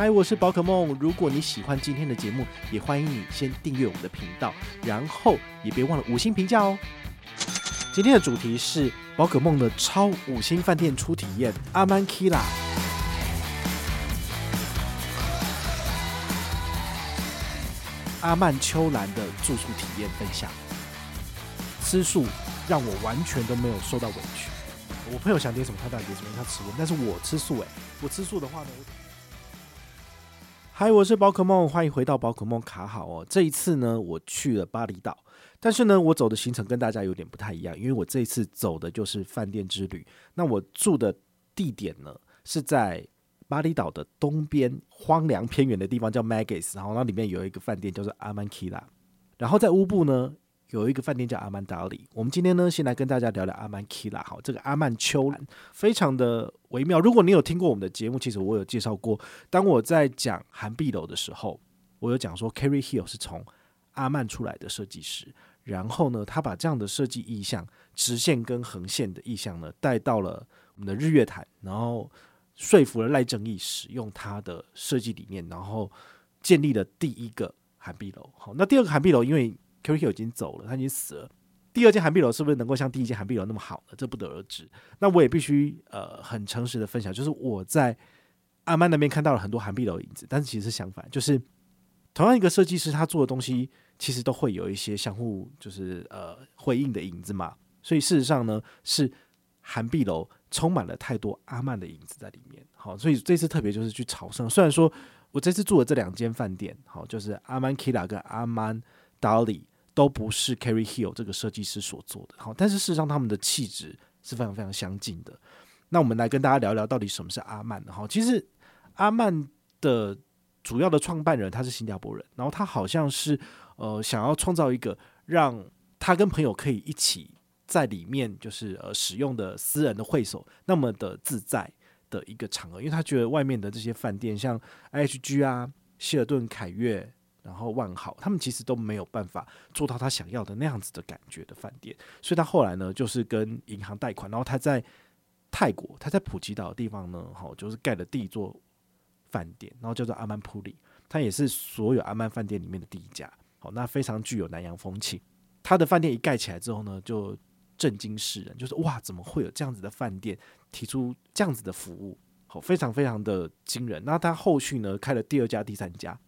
嗨，我是宝可梦。如果你喜欢今天的节目，也欢迎你先订阅我们的频道，然后也别忘了五星评价哦。今天的主题是宝可梦的超五星饭店初体验——阿曼 k 拉。阿曼秋兰的住宿体验分享，吃素让我完全都没有受到委屈。我朋友想点什么，他当然点什么，他吃，但是我吃素诶，我吃素的话呢？嗨，我是宝可梦，欢迎回到宝可梦卡好哦。这一次呢，我去了巴厘岛，但是呢，我走的行程跟大家有点不太一样，因为我这一次走的就是饭店之旅。那我住的地点呢，是在巴厘岛的东边荒凉偏远的地方，叫 Magis，然后那里面有一个饭店叫做阿曼 Killa，然后在乌布呢。有一个饭店叫阿曼达里，我们今天呢，先来跟大家聊聊阿曼 k 拉。好，这个阿曼秋兰非常的微妙。如果你有听过我们的节目，其实我有介绍过。当我在讲涵碧楼的时候，我有讲说 Kerry Hill 是从阿曼出来的设计师，然后呢，他把这样的设计意象，直线跟横线的意象呢，带到了我们的日月潭，然后说服了赖正义使用他的设计理念，然后建立了第一个涵碧楼。好，那第二个涵碧楼，因为 Q Q 已经走了，他已经死了。第二间韩碧楼是不是能够像第一间韩碧楼那么好呢？这不得而知。那我也必须呃很诚实的分享，就是我在阿曼那边看到了很多韩碧楼影子，但是其实是相反，就是同样一个设计师他做的东西，其实都会有一些相互就是呃回应的影子嘛。所以事实上呢，是韩碧楼充满了太多阿曼的影子在里面。好，所以这次特别就是去朝圣。虽然说我这次住的这两间饭店，好，就是阿曼 Kila 跟阿曼 Dolly。都不是 carry hill 这个设计师所做的，好，但是事实上他们的气质是非常非常相近的。那我们来跟大家聊聊到底什么是阿曼。好，其实阿曼的主要的创办人他是新加坡人，然后他好像是呃想要创造一个让他跟朋友可以一起在里面就是呃使用的私人的会所那么的自在的一个场合，因为他觉得外面的这些饭店像 IHG 啊、希尔顿凯悦。然后万豪，他们其实都没有办法做到他想要的那样子的感觉的饭店，所以他后来呢，就是跟银行贷款，然后他在泰国，他在普吉岛的地方呢，好，就是盖了第一座饭店，然后叫做阿曼普里，它也是所有阿曼饭店里面的第一家，好，那非常具有南洋风情。他的饭店一盖起来之后呢，就震惊世人，就是哇，怎么会有这样子的饭店提出这样子的服务，好，非常非常的惊人。那他后续呢，开了第二家、第三家。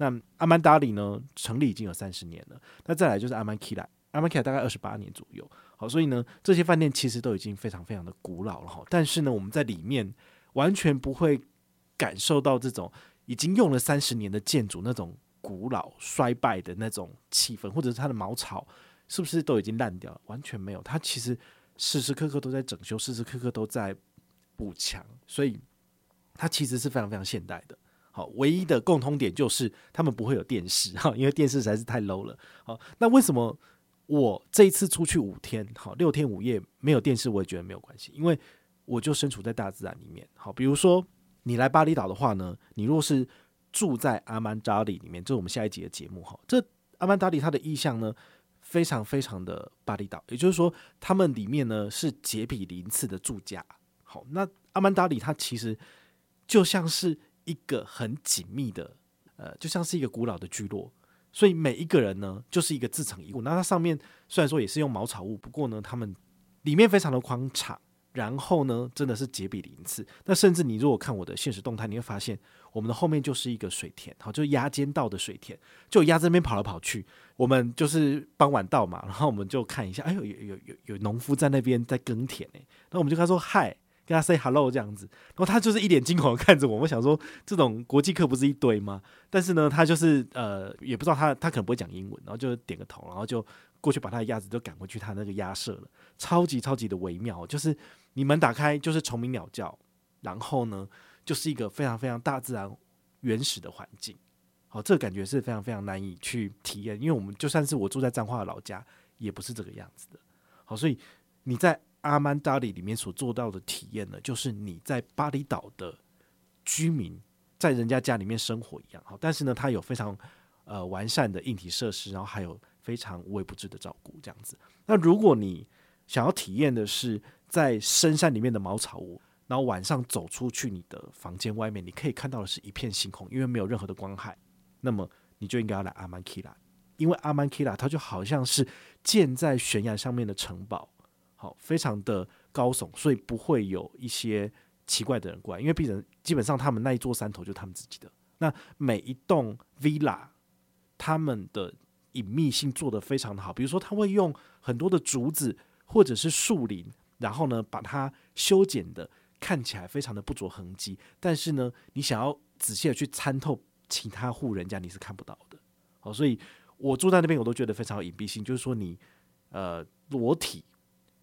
那阿曼达里呢，成立已经有三十年了。那再来就是阿曼 Killa，阿曼 Killa 大概二十八年左右。好，所以呢，这些饭店其实都已经非常非常的古老了哈。但是呢，我们在里面完全不会感受到这种已经用了三十年的建筑那种古老衰败的那种气氛，或者是它的茅草是不是都已经烂掉了？完全没有，它其实时时刻刻都在整修，时时刻刻都在补强，所以它其实是非常非常现代的。唯一的共通点就是他们不会有电视哈，因为电视实在是太 low 了。好，那为什么我这一次出去五天，好，六天五夜没有电视，我也觉得没有关系，因为我就身处在大自然里面。好，比如说你来巴厘岛的话呢，你若是住在阿曼达里里面，这是我们下一集的节目哈。这阿曼达里它的意象呢，非常非常的巴厘岛，也就是说，他们里面呢是洁比林次的住家。好，那阿曼达里它其实就像是。一个很紧密的，呃，就像是一个古老的聚落，所以每一个人呢，就是一个自成一物。那它上面虽然说也是用茅草屋，不过呢，他们里面非常的宽敞，然后呢，真的是洁比邻次。那甚至你如果看我的现实动态，你会发现我们的后面就是一个水田，好，就鸭间道的水田，就鸭这边跑来跑去。我们就是傍晚到嘛，然后我们就看一下，哎呦，有有有有农夫在那边在耕田诶，那我们就跟他说嗨。跟他 say hello 这样子，然后他就是一脸惊恐的看着我。我想说，这种国际课不是一堆吗？但是呢，他就是呃，也不知道他他可能不会讲英文，然后就点个头，然后就过去把他的鸭子就赶回去他那个鸭舍了。超级超级的微妙，就是你门打开就是虫鸣鸟叫，然后呢就是一个非常非常大自然原始的环境。好，这个感觉是非常非常难以去体验，因为我们就算是我住在彰化的老家，也不是这个样子的。好，所以你在阿曼达里里面所做到的体验呢，就是你在巴厘岛的居民在人家家里面生活一样。好，但是呢，它有非常呃完善的硬体设施，然后还有非常无微不至的照顾，这样子。那如果你想要体验的是在深山里面的茅草屋，然后晚上走出去你的房间外面，你可以看到的是一片星空，因为没有任何的光害。那么你就应该要来阿曼基拉，因为阿曼基拉它就好像是建在悬崖上面的城堡，好，非常的高耸，所以不会有一些奇怪的人过来，因为毕竟基本上他们那一座山头就他们自己的。那每一栋 villa，他们的隐秘性做得非常的好，比如说他会用很多的竹子或者是树林，然后呢把它修剪的看起来非常的不着痕迹，但是呢你想要仔细的去参透。其他户人家你是看不到的，好，所以我住在那边，我都觉得非常有隐蔽性。就是说，你呃裸体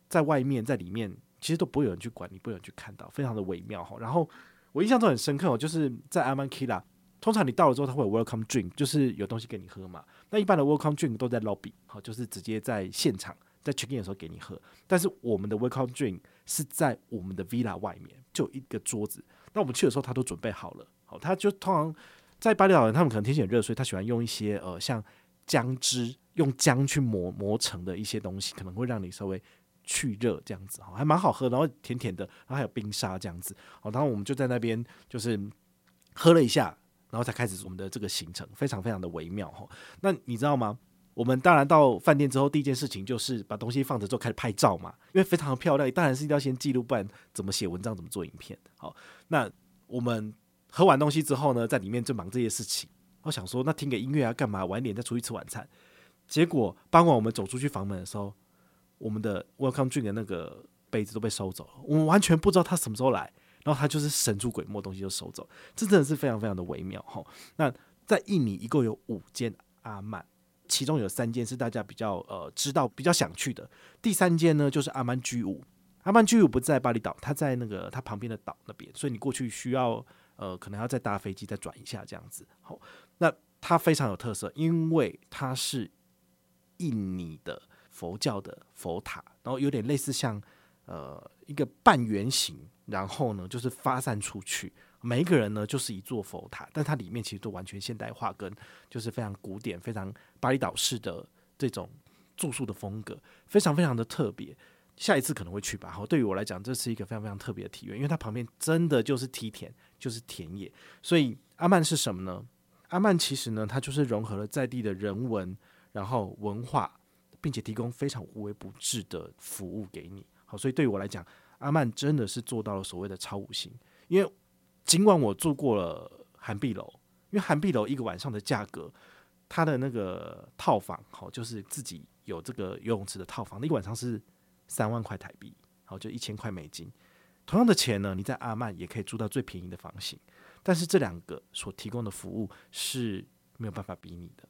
在外面，在里面，其实都不会有人去管你，不会有人去看到，非常的微妙哈。然后我印象中很深刻哦，就是在阿曼 Killa，通常你到了之后，他会有 Welcome Drink，就是有东西给你喝嘛。那一般的 Welcome Drink 都在 Lobby，好，就是直接在现场在 check in 的时候给你喝。但是我们的 Welcome Drink 是在我们的 Villa 外面，就一个桌子。那我们去的时候，他都准备好了，好，他就通常。在巴厘岛人，他们可能天气很热，所以他喜欢用一些呃，像姜汁，用姜去磨磨成的一些东西，可能会让你稍微去热这样子哈，还蛮好喝，然后甜甜的，然后还有冰沙这样子，好，然后我们就在那边就是喝了一下，然后才开始我们的这个行程，非常非常的微妙哈。那你知道吗？我们当然到饭店之后，第一件事情就是把东西放着之后开始拍照嘛，因为非常的漂亮，当然是一定要先记录，不然怎么写文章，怎么做影片？好，那我们。喝完东西之后呢，在里面就忙这些事情。我想说，那听个音乐啊，干嘛？晚点再出去吃晚餐。结果傍晚我们走出去房门的时候，我们的 Welcome Drink 的那个杯子都被收走了。我们完全不知道他什么时候来，然后他就是神出鬼没，东西就收走。这真的是非常非常的微妙哈。那在印尼一共有五间阿曼，其中有三间是大家比较呃知道、比较想去的。第三间呢，就是阿曼 G 五。阿曼 G 五不在巴厘岛，它在那个它旁边的岛那边，所以你过去需要。呃，可能要再搭飞机再转一下这样子。好，那它非常有特色，因为它是印尼的佛教的佛塔，然后有点类似像呃一个半圆形，然后呢就是发散出去，每一个人呢就是一座佛塔，但它里面其实都完全现代化，跟就是非常古典、非常巴厘岛式的这种住宿的风格，非常非常的特别。下一次可能会去吧。好，对于我来讲，这是一个非常非常特别的体验，因为它旁边真的就是梯田，就是田野。所以阿曼是什么呢？阿曼其实呢，它就是融合了在地的人文，然后文化，并且提供非常无微不至的服务给你。好，所以对于我来讲，阿曼真的是做到了所谓的超五星。因为尽管我住过了涵碧楼，因为涵碧楼一个晚上的价格，它的那个套房，好，就是自己有这个游泳池的套房，那一个晚上是。三万块台币，好，就一千块美金。同样的钱呢，你在阿曼也可以住到最便宜的房型，但是这两个所提供的服务是没有办法比拟的。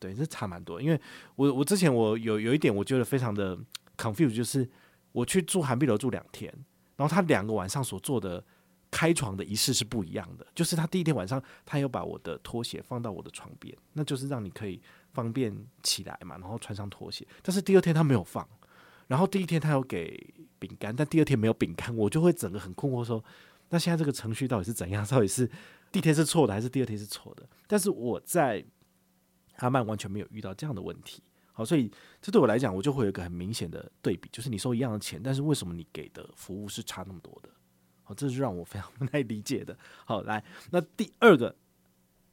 对，这差蛮多。因为我我之前我有有一点我觉得非常的 confused，就是我去住涵碧楼住两天，然后他两个晚上所做的开床的仪式是不一样的。就是他第一天晚上，他有把我的拖鞋放到我的床边，那就是让你可以方便起来嘛，然后穿上拖鞋。但是第二天他没有放。然后第一天他有给饼干，但第二天没有饼干，我就会整个很困惑，说那现在这个程序到底是怎样？到底是第一天是错的，还是第二天是错的？但是我在阿曼完全没有遇到这样的问题，好，所以这对我来讲，我就会有一个很明显的对比，就是你收一样的钱，但是为什么你给的服务是差那么多的？好，这是让我非常 不太理解的。好，来，那第二个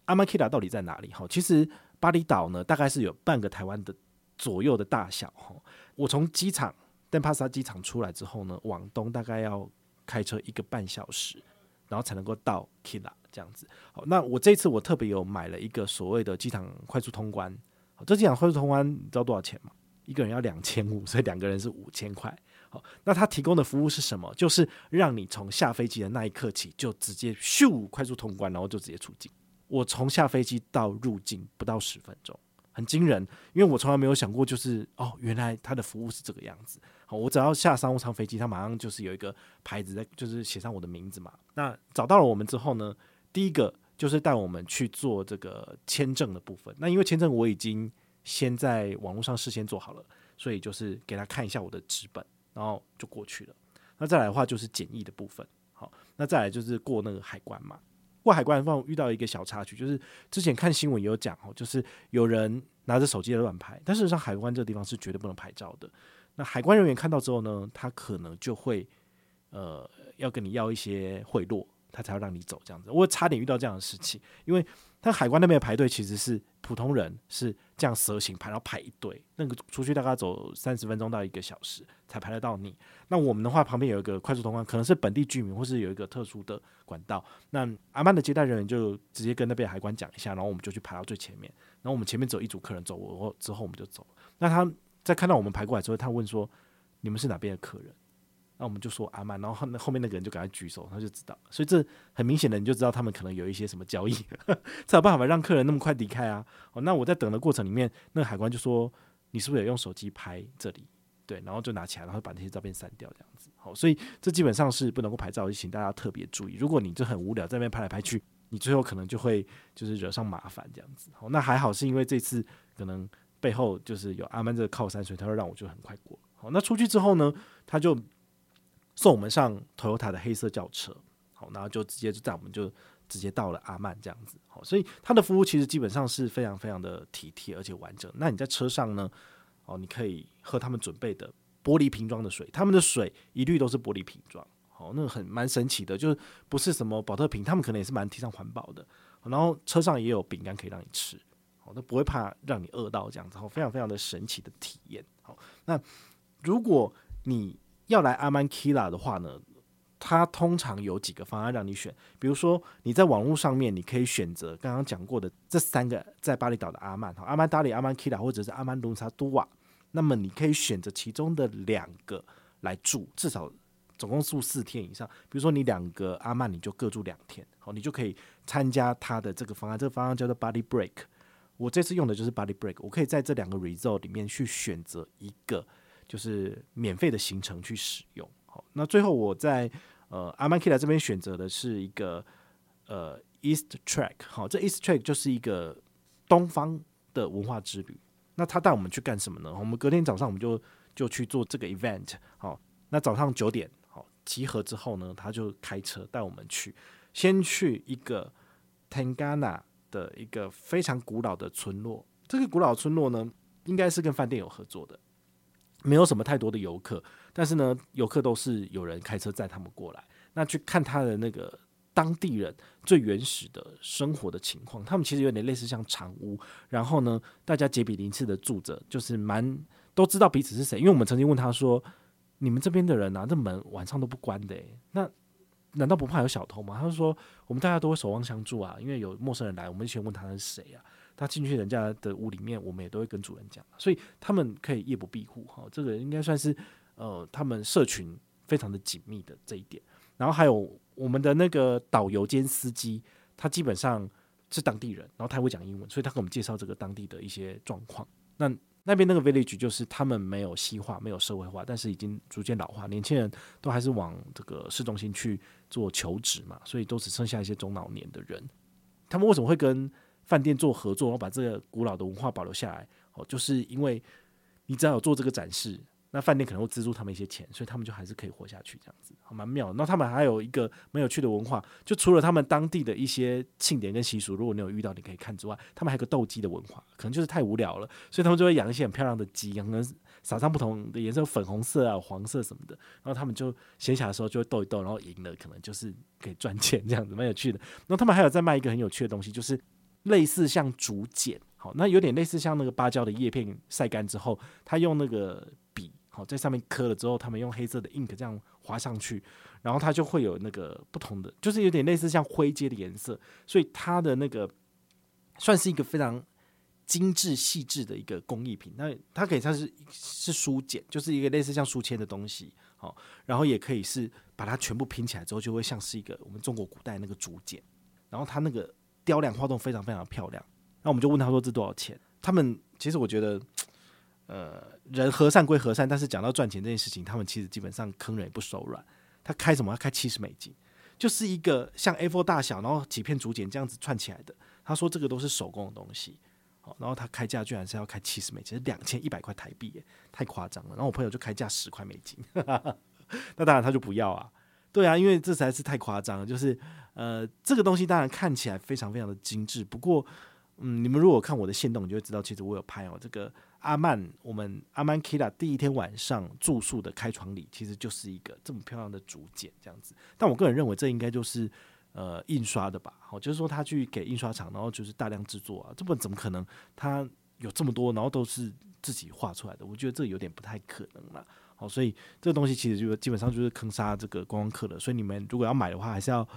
阿曼 Kila 到底在哪里？好，其实巴厘岛呢，大概是有半个台湾的左右的大小，哈。我从机场登帕萨机场出来之后呢，往东大概要开车一个半小时，然后才能够到 Killa 这样子。好，那我这次我特别有买了一个所谓的机场快速通关。好，这机场快速通关你知道多少钱吗？一个人要两千五，所以两个人是五千块。好，那他提供的服务是什么？就是让你从下飞机的那一刻起就直接咻快速通关，然后就直接出境。我从下飞机到入境不到十分钟。很惊人，因为我从来没有想过，就是哦，原来他的服务是这个样子。好，我只要下商务舱飞机，他马上就是有一个牌子在，就是写上我的名字嘛。那找到了我们之后呢，第一个就是带我们去做这个签证的部分。那因为签证我已经先在网络上事先做好了，所以就是给他看一下我的纸本，然后就过去了。那再来的话就是检疫的部分。好，那再来就是过那个海关嘛。过海关的话，遇到一个小插曲，就是之前看新闻有讲哦，就是有人拿着手机在乱拍，但事实上海关这个地方是绝对不能拍照的。那海关人员看到之后呢，他可能就会呃要跟你要一些贿赂，他才要让你走这样子。我差点遇到这样的事情，因为。他海关那边的排队其实是普通人是这样蛇形排，然后排一队，那个出去大概走三十分钟到一个小时才排得到你。那我们的话，旁边有一个快速通关，可能是本地居民或是有一个特殊的管道。那阿曼的接待人员就直接跟那边海关讲一下，然后我们就去排到最前面。然后我们前面只有一组客人走，我之后我们就走。那他在看到我们排过来之后，他问说：“你们是哪边的客人？”那我们就说阿曼，然后后后面那个人就赶快举手，他就知道，所以这很明显的你就知道他们可能有一些什么交易，才有办法让客人那么快离开啊。哦，那我在等的过程里面，那个海关就说你是不是也用手机拍这里？对，然后就拿起来，然后把那些照片删掉，这样子。好，所以这基本上是不能够拍照，就请大家特别注意。如果你就很无聊在那边拍来拍去，你最后可能就会就是惹上麻烦这样子。好，那还好是因为这次可能背后就是有阿曼这个靠山，所以他会让我就很快过。好，那出去之后呢，他就。送我们上 Toyota 的黑色轿车，好，然后就直接就在我们就直接到了阿曼这样子，好，所以他的服务其实基本上是非常非常的体贴而且完整。那你在车上呢，哦，你可以喝他们准备的玻璃瓶装的水，他们的水一律都是玻璃瓶装，好，那很蛮神奇的，就是不是什么宝特瓶，他们可能也是蛮提倡环保的。然后车上也有饼干可以让你吃，好，那不会怕让你饿到这样子，好，非常非常的神奇的体验。好，那如果你要来阿曼 Kila 的话呢，它通常有几个方案让你选。比如说你在网络上面，你可以选择刚刚讲过的这三个在巴厘岛的阿曼，哈，阿曼达里、阿曼 Kila 或者是阿曼努沙多瓦。那么你可以选择其中的两个来住，至少总共住四天以上。比如说你两个阿曼，你就各住两天，好，你就可以参加它的这个方案。这个方案叫做 Body Break。我这次用的就是 Body Break，我可以在这两个 Resort 里面去选择一个。就是免费的行程去使用，好，那最后我在呃阿曼 Killa 这边选择的是一个呃 East Track，好，这 East Track 就是一个东方的文化之旅。那他带我们去干什么呢？我们隔天早上我们就就去做这个 event，好，那早上九点好集合之后呢，他就开车带我们去，先去一个 Tengana 的一个非常古老的村落。这个古老村落呢，应该是跟饭店有合作的。没有什么太多的游客，但是呢，游客都是有人开车载他们过来，那去看他的那个当地人最原始的生活的情况。他们其实有点类似像长屋，然后呢，大家结比邻次的住着，就是蛮都知道彼此是谁。因为我们曾经问他说：“你们这边的人啊，这门晚上都不关的，那难道不怕有小偷吗？”他就说：“我们大家都会守望相助啊，因为有陌生人来，我们先问他是谁啊。”他进去人家的屋里面，我们也都会跟主人讲，所以他们可以夜不闭户哈。这个应该算是呃，他们社群非常的紧密的这一点。然后还有我们的那个导游兼司机，他基本上是当地人，然后他会讲英文，所以他给我们介绍这个当地的一些状况。那那边那个 village 就是他们没有西化，没有社会化，但是已经逐渐老化，年轻人都还是往这个市中心去做求职嘛，所以都只剩下一些中老年的人。他们为什么会跟饭店做合作，然后把这个古老的文化保留下来，哦，就是因为你只要有做这个展示，那饭店可能会资助他们一些钱，所以他们就还是可以活下去，这样子，好蛮妙的。那他们还有一个蛮有趣的文化，就除了他们当地的一些庆典跟习俗，如果你有遇到，你可以看之外，他们还有个斗鸡的文化，可能就是太无聊了，所以他们就会养一些很漂亮的鸡，可能撒上不同的颜色，粉红色啊、黄色什么的，然后他们就闲暇的时候就会斗一斗，然后赢了可能就是可以赚钱，这样子蛮有趣的。然后他们还有在卖一个很有趣的东西，就是。类似像竹简，好，那有点类似像那个芭蕉的叶片晒干之后，他用那个笔，好，在上面刻了之后，他们用黑色的 ink 这样划上去，然后它就会有那个不同的，就是有点类似像灰阶的颜色，所以它的那个算是一个非常精致细致的一个工艺品。那它可以算是是书简，就是一个类似像书签的东西，好，然后也可以是把它全部拼起来之后，就会像是一个我们中国古代那个竹简，然后它那个。雕梁画栋非常非常漂亮，那我们就问他说，这多少钱？他们其实我觉得，呃，人和善归和善，但是讲到赚钱这件事情，他们其实基本上坑人也不手软。他开什么？他开七十美金，就是一个像 A4 大小，然后几片竹简这样子串起来的。他说这个都是手工的东西，好，然后他开价居然是要开七十美金，两千一百块台币，太夸张了。然后我朋友就开价十块美金，那当然他就不要啊。对啊，因为这实在是太夸张了。就是呃，这个东西当然看起来非常非常的精致，不过。嗯，你们如果看我的线动，你就会知道，其实我有拍哦。这个阿曼，我们阿曼 Kira 第一天晚上住宿的开窗礼，其实就是一个这么漂亮的竹简这样子。但我个人认为，这应该就是呃印刷的吧？好，就是说他去给印刷厂，然后就是大量制作啊，这不怎么可能？他有这么多，然后都是自己画出来的，我觉得这有点不太可能了。好，所以这个东西其实就基本上就是坑杀这个观光客的。所以你们如果要买的话，还是要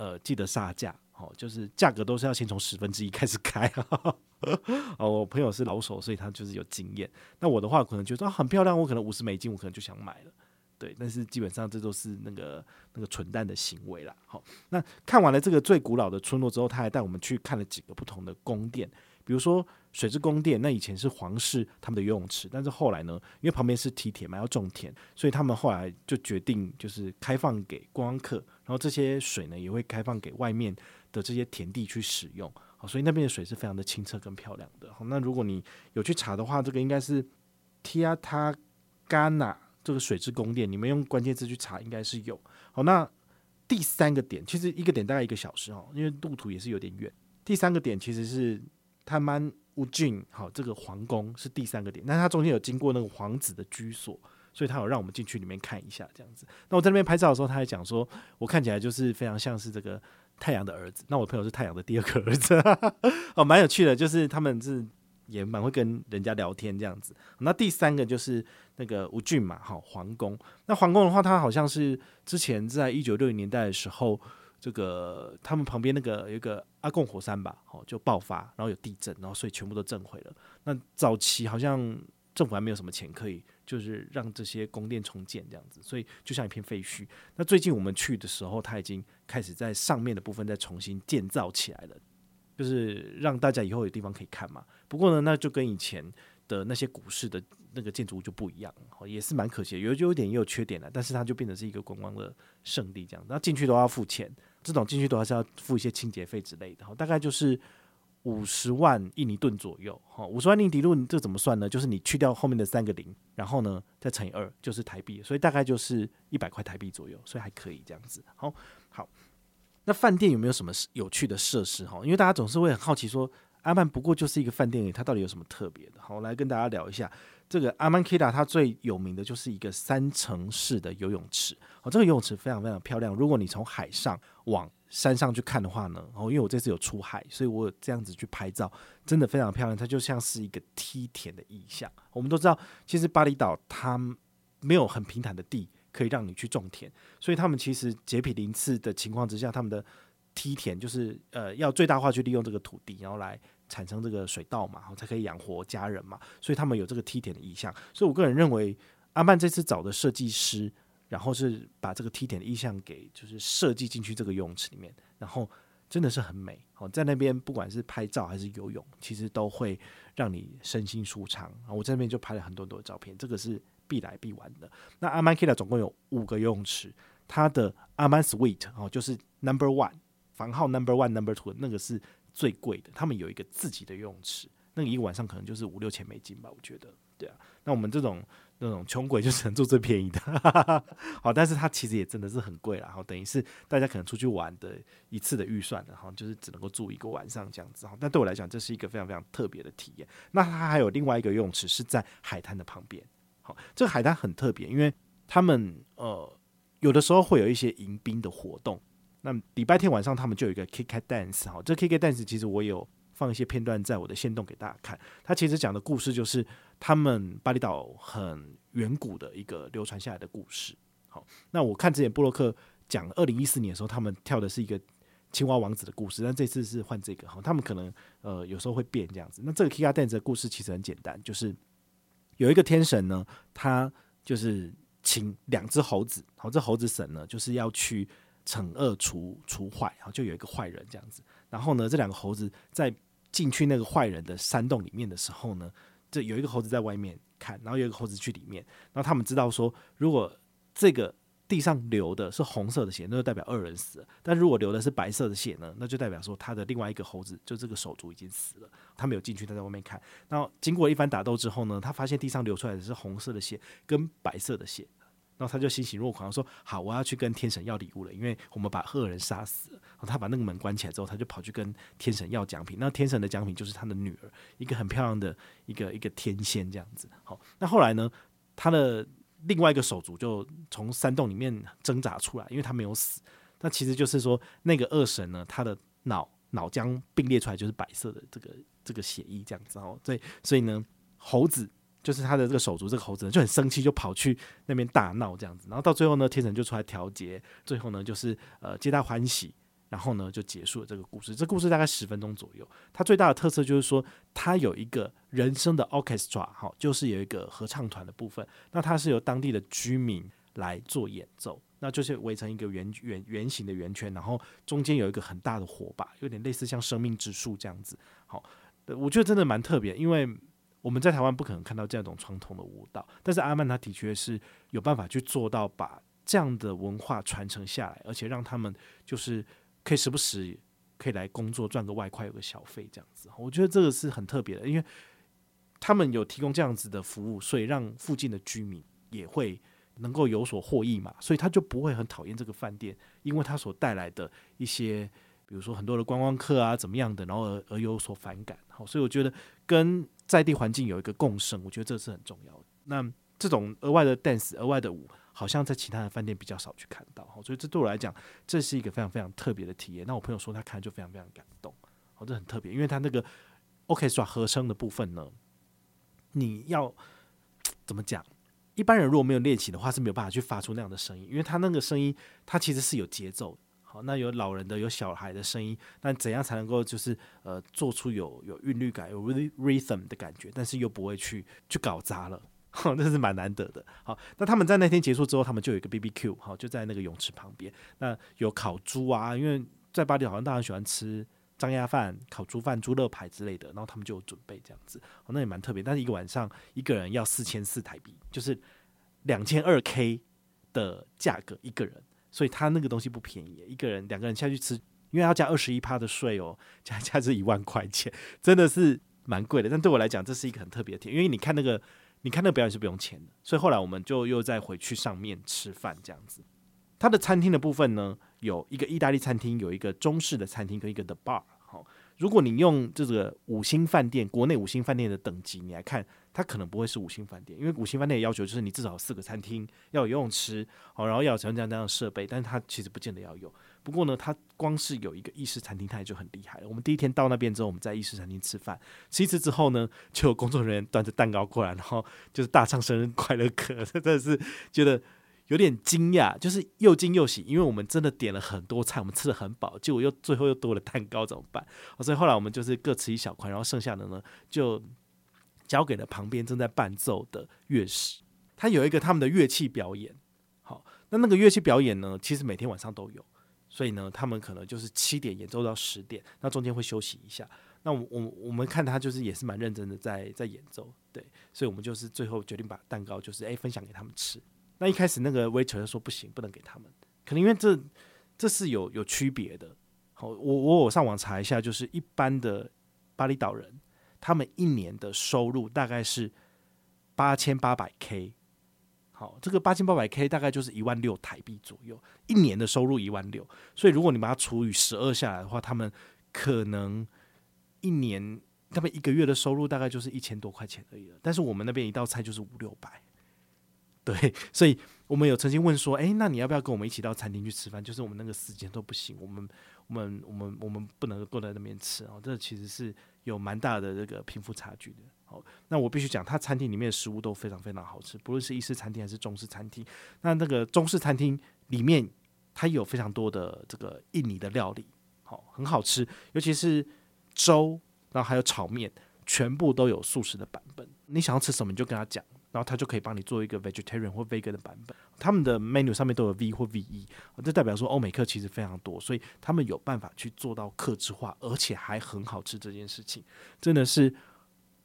呃记得杀价。哦，就是价格都是要先从十分之一开始开。哦，我朋友是老手，所以他就是有经验。那我的话，可能觉得很漂亮，我可能五十美金，我可能就想买了。对，但是基本上这都是那个那个蠢蛋的行为啦。好，那看完了这个最古老的村落之后，他还带我们去看了几个不同的宫殿。比如说水之宫殿，那以前是皇室他们的游泳池，但是后来呢，因为旁边是梯田嘛，要种田，所以他们后来就决定就是开放给观光客，然后这些水呢也会开放给外面的这些田地去使用。好，所以那边的水是非常的清澈跟漂亮的。好，那如果你有去查的话，这个应该是 Tiatagana 这个水之宫殿，你们用关键字去查应该是有。好，那第三个点其实一个点大概一个小时哦，因为路途也是有点远。第三个点其实是。他曼乌郡，好，这个皇宫是第三个点，但是它中间有经过那个皇子的居所，所以他有让我们进去里面看一下这样子。那我在那边拍照的时候，他还讲说，我看起来就是非常像是这个太阳的儿子。那我朋友是太阳的第二个儿子，哦，蛮有趣的，就是他们是也蛮会跟人家聊天这样子。那第三个就是那个乌郡嘛，好，皇宫。那皇宫的话，它好像是之前在一九六零年代的时候。这个他们旁边那个有一个阿贡火山吧，哦，就爆发，然后有地震，然后所以全部都震毁了。那早期好像政府还没有什么钱可以，就是让这些宫殿重建这样子，所以就像一片废墟。那最近我们去的时候，它已经开始在上面的部分再重新建造起来了，就是让大家以后有地方可以看嘛。不过呢，那就跟以前的那些古式的那个建筑物就不一样，哦也是蛮可惜的，有优点也有缺点的，但是它就变成是一个观光的圣地这样，那进去都要付钱。这种进去都还是要付一些清洁费之类的，大概就是五十万印尼盾左右，哈，五十万印尼盾这怎么算呢？就是你去掉后面的三个零，然后呢再乘以二，就是台币，所以大概就是一百块台币左右，所以还可以这样子。好，好，那饭店有没有什么有趣的设施？哈，因为大家总是会很好奇说，阿曼不过就是一个饭店，它到底有什么特别的？好，我来跟大家聊一下。这个阿曼 Kira 它最有名的就是一个三层式的游泳池哦，这个游泳池非常非常漂亮。如果你从海上往山上去看的话呢，哦，因为我这次有出海，所以我这样子去拍照，真的非常漂亮。它就像是一个梯田的意象。我们都知道，其实巴厘岛它没有很平坦的地可以让你去种田，所以他们其实洁癖林次的情况之下，他们的梯田就是呃要最大化去利用这个土地，然后来。产生这个水稻嘛，然后才可以养活家人嘛，所以他们有这个梯田的意象。所以我个人认为，阿曼这次找的设计师，然后是把这个梯田的意象给就是设计进去这个游泳池里面，然后真的是很美。哦，在那边不管是拍照还是游泳，其实都会让你身心舒畅啊。我在那边就拍了很多很多照片，这个是必来必玩的。那阿曼 Kira 总共有五个游泳池，它的阿曼 Suite 哦，就是 Number One 房号 Number One Number Two 那个是。最贵的，他们有一个自己的游泳池，那个一个晚上可能就是五六千美金吧，我觉得，对啊。那我们这种那种穷鬼就只能住最便宜的，好，但是它其实也真的是很贵了，好，等于是大家可能出去玩的一次的预算，然后就是只能够住一个晚上这样子，好，但对我来讲，这是一个非常非常特别的体验。那它还有另外一个游泳池是在海滩的旁边，好，这个海滩很特别，因为他们呃有的时候会有一些迎宾的活动。那礼拜天晚上他们就有一个 kick at Dance 哈，这 kick Dance 其实我有放一些片段在我的线动给大家看。它其实讲的故事就是他们巴厘岛很远古的一个流传下来的故事。好，那我看之前布洛克讲二零一四年的时候，他们跳的是一个青蛙王子的故事，但这次是换这个哈，他们可能呃有时候会变这样子。那这个 Kit-Kat Dance 的故事其实很简单，就是有一个天神呢，他就是请两只猴子，好，这猴子神呢就是要去。惩恶除除坏，然后就有一个坏人这样子。然后呢，这两个猴子在进去那个坏人的山洞里面的时候呢，这有一个猴子在外面看，然后有一个猴子去里面，然后他们知道说，如果这个地上流的是红色的血，那就代表恶人死了；但如果流的是白色的血呢，那就代表说他的另外一个猴子，就这个手足已经死了。他没有进去，他在外面看。然后经过一番打斗之后呢，他发现地上流出来的是红色的血跟白色的血。然后他就欣喜若狂，说：“好，我要去跟天神要礼物了，因为我们把恶人杀死了。”然后他把那个门关起来之后，他就跑去跟天神要奖品。那天神的奖品就是他的女儿，一个很漂亮的一个一个天仙这样子。好，那后来呢，他的另外一个手足就从山洞里面挣扎出来，因为他没有死。那其实就是说，那个恶神呢，他的脑脑浆并列出来就是白色的这个这个血液这样子哦。所以所以呢，猴子。就是他的这个手足，这个猴子就很生气，就跑去那边大闹这样子，然后到最后呢，天神就出来调节，最后呢就是呃皆大欢喜，然后呢就结束了这个故事。这故事大概十分钟左右，它最大的特色就是说，它有一个人声的 orchestra 哈，就是有一个合唱团的部分，那它是由当地的居民来做演奏，那就是围成一个圆圆圆形的圆圈，然后中间有一个很大的火把，有点类似像生命之树这样子。好，我觉得真的蛮特别，因为。我们在台湾不可能看到这样一种传统的舞蹈，但是阿曼他的确是有办法去做到把这样的文化传承下来，而且让他们就是可以时不时可以来工作赚个外快，有个小费这样子。我觉得这个是很特别的，因为他们有提供这样子的服务，所以让附近的居民也会能够有所获益嘛，所以他就不会很讨厌这个饭店，因为他所带来的一些，比如说很多的观光客啊怎么样的，然后而而有所反感。好，所以我觉得跟在地环境有一个共生，我觉得这是很重要的。那这种额外的 dance、额外的舞，好像在其他的饭店比较少去看到，所以这对我来讲，这是一个非常非常特别的体验。那我朋友说他看就非常非常感动，哦，这很特别，因为他那个 orchestra 和声的部分呢，你要怎么讲？一般人如果没有练习的话，是没有办法去发出那样的声音，因为他那个声音，它其实是有节奏。好，那有老人的，有小孩的声音，那怎样才能够就是呃做出有有韵律感、有 rhythm 的感觉，但是又不会去去搞砸了，这是蛮难得的。好，那他们在那天结束之后，他们就有一个 BBQ，好，就在那个泳池旁边，那有烤猪啊，因为在巴黎好像大家喜欢吃张鸭饭、烤猪饭、猪肋排之类的，然后他们就有准备这样子，好，那也蛮特别。但是一个晚上一个人要四千四台币，就是两千二 K 的价格一个人。所以他那个东西不便宜，一个人两个人下去吃，因为要加二十一趴的税哦，加加是一万块钱，真的是蛮贵的。但对我来讲，这是一个很特别的体验，因为你看那个，你看那个表演是不用钱的。所以后来我们就又再回去上面吃饭这样子。它的餐厅的部分呢，有一个意大利餐厅，有一个中式的餐厅跟一个 The Bar。好，如果你用这个五星饭店，国内五星饭店的等级，你来看。它可能不会是五星饭店，因为五星饭店的要求就是你至少有四个餐厅，要有游泳池，好，然后要有这样这样这样的设备，但是它其实不见得要有。不过呢，它光是有一个意式餐厅，它也就很厉害了。我们第一天到那边之后，我们在意式餐厅吃饭，吃一次之后呢，就有工作人员端着蛋糕过来，然后就是大唱生日快乐歌，真的是觉得有点惊讶，就是又惊又喜，因为我们真的点了很多菜，我们吃的很饱，结果又最后又多了蛋糕，怎么办？所以后来我们就是各吃一小块，然后剩下的呢就。交给了旁边正在伴奏的乐师，他有一个他们的乐器表演。好，那那个乐器表演呢，其实每天晚上都有，所以呢，他们可能就是七点演奏到十点，那中间会休息一下。那我我我们看他就是也是蛮认真的在在演奏，对，所以我们就是最后决定把蛋糕就是诶分享给他们吃。那一开始那个 waiter 就说不行，不能给他们，可能因为这这是有有区别的。好，我我我上网查一下，就是一般的巴厘岛人。他们一年的收入大概是八千八百 K，好，这个八千八百 K 大概就是一万六台币左右，一年的收入一万六，所以如果你把它除以十二下来的话，他们可能一年，他们一个月的收入大概就是一千多块钱而已了。但是我们那边一道菜就是五六百，对，所以我们有曾经问说，诶，那你要不要跟我们一起到餐厅去吃饭？就是我们那个时间都不行，我们我们我们我们不能够在那边吃啊，这其实是。有蛮大的这个贫富差距的，好，那我必须讲，他餐厅里面的食物都非常非常好吃，不论是意式餐厅还是中式餐厅。那那个中式餐厅里面，它有非常多的这个印尼的料理，好，很好吃，尤其是粥，然后还有炒面，全部都有素食的版本。你想要吃什么，你就跟他讲，然后他就可以帮你做一个 vegetarian 或 vegan 的版本。他们的 menu 上面都有 V 或 VE，这代表说欧美客其实非常多，所以他们有办法去做到客制化，而且还很好吃这件事情，真的是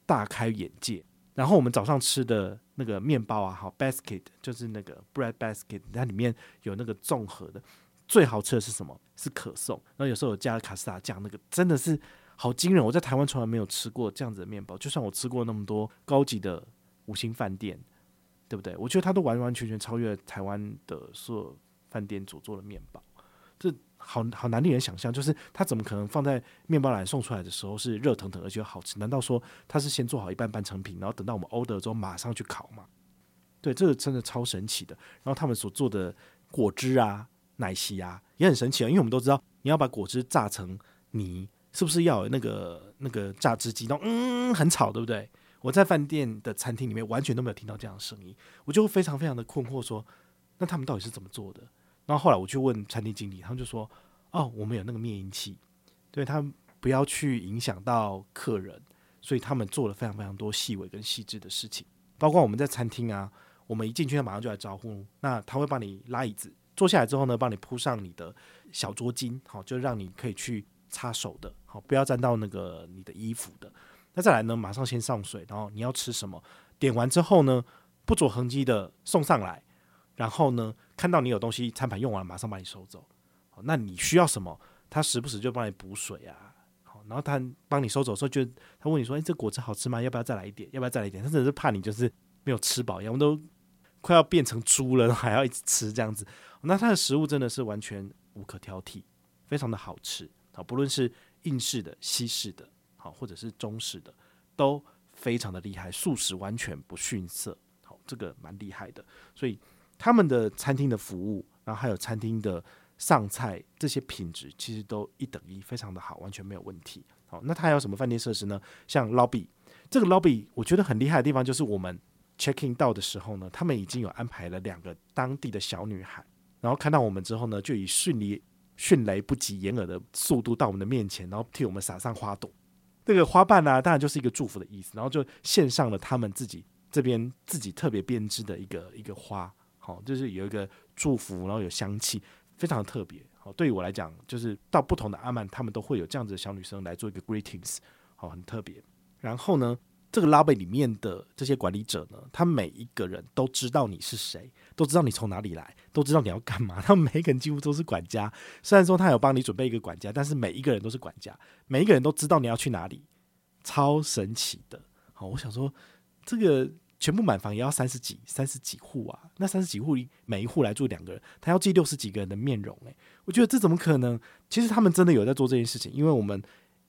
大开眼界。然后我们早上吃的那个面包啊，好 basket 就是那个 bread basket，它里面有那个综合的，最好吃的是什么？是可颂。然后有时候有加卡斯达酱，那个真的是好惊人。我在台湾从来没有吃过这样子的面包，就算我吃过那么多高级的。五星饭店，对不对？我觉得它都完完全全超越台湾的所有饭店所做的面包，好好难令人想象。就是它怎么可能放在面包篮送出来的时候是热腾腾而且好吃？难道说它是先做好一半半成品，然后等到我们 order 之后马上去烤吗？对，这个真的超神奇的。然后他们所做的果汁啊、奶昔啊也很神奇啊，因为我们都知道你要把果汁榨成泥，是不是要有那个那个榨汁机？那嗯，很吵，对不对？我在饭店的餐厅里面完全都没有听到这样的声音，我就非常非常的困惑，说那他们到底是怎么做的？然后后来我去问餐厅经理，他们就说：哦，我们有那个灭音器，对他们不要去影响到客人，所以他们做了非常非常多细微跟细致的事情。包括我们在餐厅啊，我们一进去他马上就来招呼，那他会帮你拉椅子，坐下来之后呢，帮你铺上你的小桌巾，好，就让你可以去擦手的，好，不要沾到那个你的衣服的。那再来呢？马上先上水，然后你要吃什么？点完之后呢，不着痕迹的送上来，然后呢，看到你有东西，餐盘用完了，马上把你收走。好，那你需要什么？他时不时就帮你补水啊。好，然后他帮你收走的时候，就他问你说：“哎，这果汁好吃吗？要不要再来一点？要不要再来一点？”他真的是怕你就是没有吃饱一样，我们都快要变成猪了，还要一直吃这样子。那他的食物真的是完全无可挑剔，非常的好吃。好，不论是英式的、西式的。好或者是中式的都非常的厉害，素食完全不逊色。好，这个蛮厉害的。所以他们的餐厅的服务，然后还有餐厅的上菜这些品质，其实都一等一，非常的好，完全没有问题。好，那它还有什么饭店设施呢？像 lobby 这个 lobby，我觉得很厉害的地方就是我们 checking 到的时候呢，他们已经有安排了两个当地的小女孩，然后看到我们之后呢，就以迅雷迅雷不及掩耳的速度到我们的面前，然后替我们撒上花朵。这个花瓣呢、当然就是一个祝福的意思，然后就献上了他们自己这边自己特别编织的一个一个花，好，就是有一个祝福，然后有香气，非常特别。好，对于我来讲，就是到不同的阿曼，他们都会有这样子的小女生来做一个 greetings，好，很特别。然后呢，这个 lobby 里面的这些管理者呢，他每一个人都知道你是谁，都知道你从哪里来，都知道你要干嘛。他们每一个人几乎都是管家，虽然说他有帮你准备一个管家，但是每一个人都是管家，每一个人都知道你要去哪里，超神奇的。好，我想说，这个全部满房也要三十几、三十几户啊，那三十几户每一户来住两个人，他要记六十几个人的面容，诶，我觉得这怎么可能？其实他们真的有在做这件事情，因为我们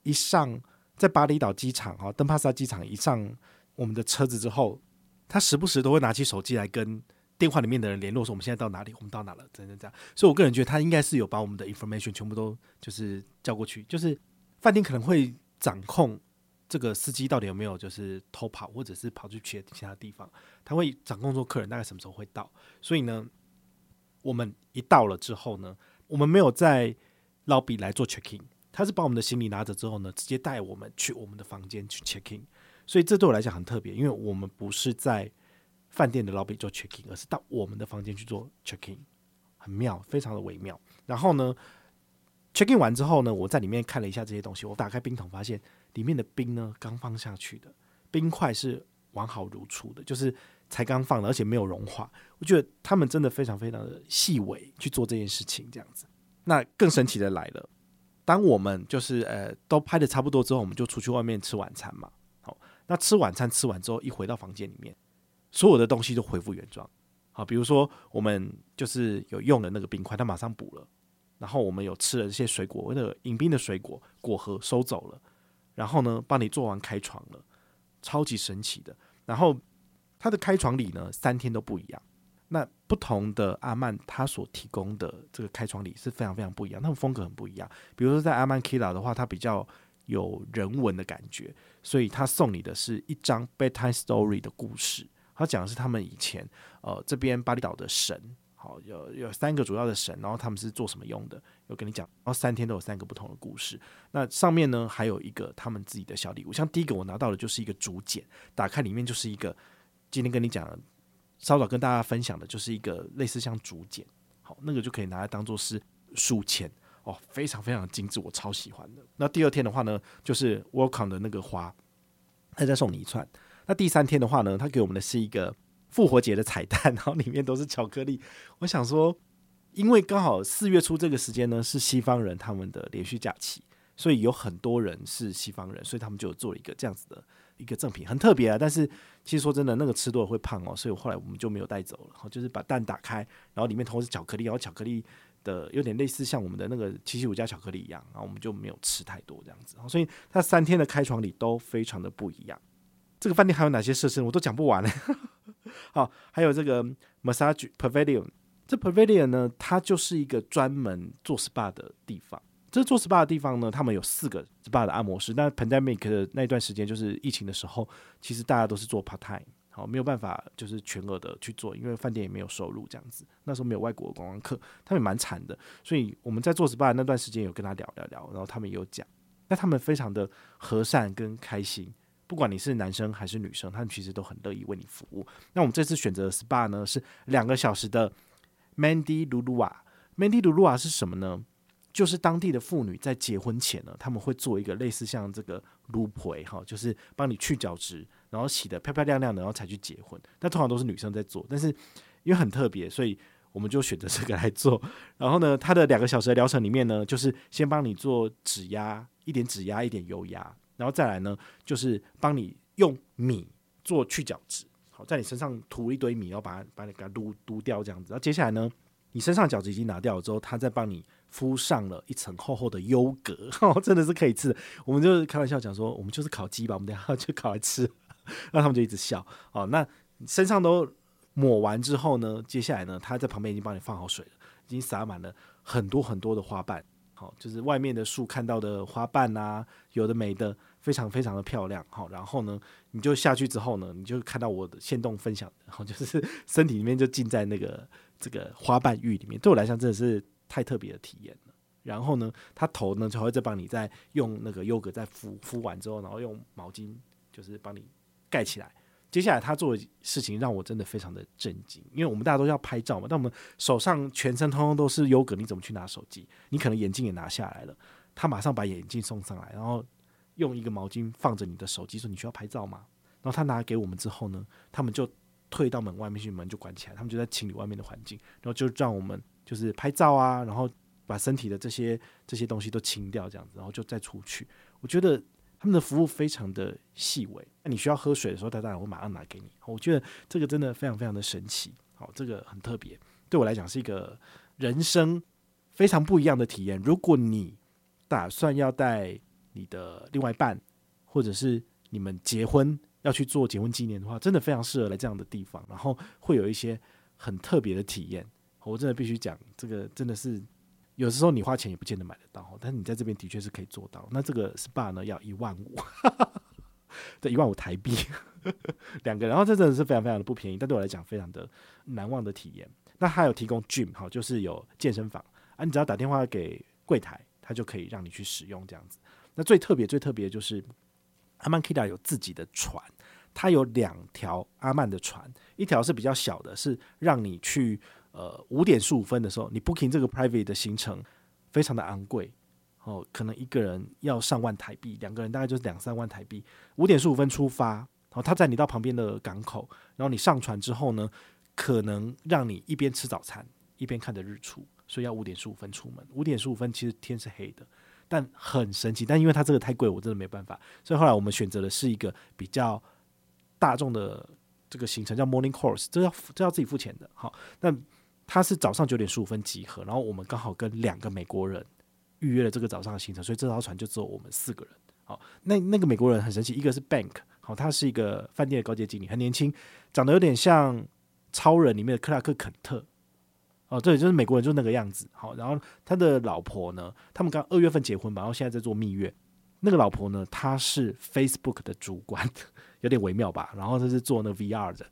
一上。在巴厘岛机场哈，登帕萨机场一上我们的车子之后，他时不时都会拿起手机来跟电话里面的人联络，说我们现在到哪里，我们到哪了，等等这样。所以我个人觉得他应该是有把我们的 information 全部都就是叫过去，就是饭店可能会掌控这个司机到底有没有就是偷跑，或者是跑去其他地方，他会掌控说客人大概什么时候会到。所以呢，我们一到了之后呢，我们没有在 lobby 来做 checking，。他是把我们的行李拿着之后呢，直接带我们去我们的房间去 checking 所以这对我来讲很特别，因为我们不是在饭店的 lobby 做 checking，而是到我们的房间去做 checking，很妙，非常的微妙。然后呢，checking 完之后呢，我在里面看了一下这些东西，我打开冰桶发现里面的冰呢刚放下去的，冰块是完好如初的，就是才刚放的，而且没有融化。我觉得他们真的非常非常的细微去做这件事情，这样子。那更神奇的来了。当我们就是呃都拍的差不多之后，我们就出去外面吃晚餐嘛。好，那吃晚餐吃完之后，一回到房间里面，所有的东西都恢复原状。好，比如说我们就是有用的那个冰块，它马上补了。然后我们有吃了这些水果，那个饮冰的水果果核收走了。然后呢，帮你做完开床了，超级神奇的。然后它的开床礼呢，三天都不一样。那不同的阿曼，他所提供的这个开床礼是非常非常不一样，他们风格很不一样。比如说在阿曼 Kila 的话，它比较有人文的感觉，所以他送你的是一张 bedtime story 的故事。他讲的是他们以前呃这边巴厘岛的神，好有有三个主要的神，然后他们是做什么用的？有跟你讲，然后三天都有三个不同的故事。那上面呢还有一个他们自己的小礼物，像第一个我拿到的就是一个竹简，打开里面就是一个。今天跟你讲，稍早跟大家分享的，就是一个类似像竹简，好，那个就可以拿来当做是书签哦，非常非常精致，我超喜欢的。那第二天的话呢，就是 Welcome 的那个花，他再送你一串。那第三天的话呢，他给我们的是一个复活节的彩蛋，然后里面都是巧克力。我想说，因为刚好四月初这个时间呢，是西方人他们的连续假期。所以有很多人是西方人，所以他们就做了一个这样子的一个赠品，很特别啊。但是其实说真的，那个吃多了会胖哦，所以我后来我们就没有带走了。就是把蛋打开，然后里面都是巧克力，然后巧克力的有点类似像我们的那个七七五加巧克力一样，然后我们就没有吃太多这样子。所以它三天的开床礼都非常的不一样。这个饭店还有哪些设施，我都讲不完了。好，还有这个 Massage Pavilion，这 Pavilion 呢，它就是一个专门做 SPA 的地方。这做 SPA 的地方呢，他们有四个 SPA 的按摩师。那 pandemic 的那段时间，就是疫情的时候，其实大家都是做 part time，好，没有办法就是全额的去做，因为饭店也没有收入这样子。那时候没有外国的观光客，他们也蛮惨的。所以我们在做 SPA 那段时间，有跟他聊聊聊，然后他们也有讲，那他们非常的和善跟开心，不管你是男生还是女生，他们其实都很乐意为你服务。那我们这次选择的 SPA 呢，是两个小时的 Mandy Lulua。Mandy Lulua 是什么呢？就是当地的妇女在结婚前呢，他们会做一个类似像这个撸陪哈，就是帮你去角质，然后洗得漂漂亮亮的，然后才去结婚。但通常都是女生在做，但是因为很特别，所以我们就选择这个来做。然后呢，它的两个小时的疗程里面呢，就是先帮你做指压，一点指压，一点油压，然后再来呢，就是帮你用米做去角质，好，在你身上涂一堆米，然后把它把你给它撸撸掉这样子。然后接下来呢，你身上角质已经拿掉了之后，他再帮你。敷上了一层厚厚的优格，哦，真的是可以吃。我们就开玩笑讲说，我们就是烤鸡吧，我们等下就烤来吃。那他们就一直笑。哦，那身上都抹完之后呢，接下来呢，他在旁边已经帮你放好水了，已经洒满了很多很多的花瓣。好，就是外面的树看到的花瓣啊，有的没的，非常非常的漂亮。好，然后呢，你就下去之后呢，你就看到我的限动分享，然后就是 身体里面就浸在那个这个花瓣浴里面。对我来讲，真的是。太特别的体验了，然后呢，他头呢就会再帮你再用那个优格再敷敷完之后，然后用毛巾就是帮你盖起来。接下来他做的事情让我真的非常的震惊，因为我们大家都要拍照嘛，但我们手上全身通通都是优格，你怎么去拿手机？你可能眼镜也拿下来了，他马上把眼镜送上来，然后用一个毛巾放着你的手机，说你需要拍照吗？然后他拿给我们之后呢，他们就退到门外面去，门就关起来，他们就在清理外面的环境，然后就让我们。就是拍照啊，然后把身体的这些这些东西都清掉，这样子，然后就再出去。我觉得他们的服务非常的细微。那你需要喝水的时候，他当然会马上拿给你。我觉得这个真的非常非常的神奇。好，这个很特别，对我来讲是一个人生非常不一样的体验。如果你打算要带你的另外一半，或者是你们结婚要去做结婚纪念的话，真的非常适合来这样的地方。然后会有一些很特别的体验。我真的必须讲，这个真的是有时候你花钱也不见得买得到，但是你在这边的确是可以做到。那这个 SPA 呢，要一万五，对，一万五台币两个，然后这真的是非常非常的不便宜，但对我来讲非常的难忘的体验。那还有提供 gym 好，就是有健身房啊，你只要打电话给柜台，他就可以让你去使用这样子。那最特别最特别就是阿曼 Kida 有自己的船，它有两条阿曼的船，一条是比较小的，是让你去。呃，五点十五分的时候，你 booking 这个 private 的行程非常的昂贵哦，可能一个人要上万台币，两个人大概就是两三万台币。五点十五分出发，然后他载你到旁边的港口，然后你上船之后呢，可能让你一边吃早餐一边看着日出，所以要五点十五分出门。五点十五分其实天是黑的，但很神奇。但因为它这个太贵，我真的没办法，所以后来我们选择的是一个比较大众的这个行程，叫 Morning Course，这要这要自己付钱的。好，那。他是早上九点十五分集合，然后我们刚好跟两个美国人预约了这个早上的行程，所以这条船就只有我们四个人。好，那那个美国人很神奇，一个是 Bank，好，他是一个饭店的高阶经理，很年轻，长得有点像超人里面的克拉克肯特。哦，对，就是美国人就那个样子。好，然后他的老婆呢，他们刚二月份结婚吧，然后现在在做蜜月。那个老婆呢，她是 Facebook 的主管，有点微妙吧。然后他是做那 VR 的。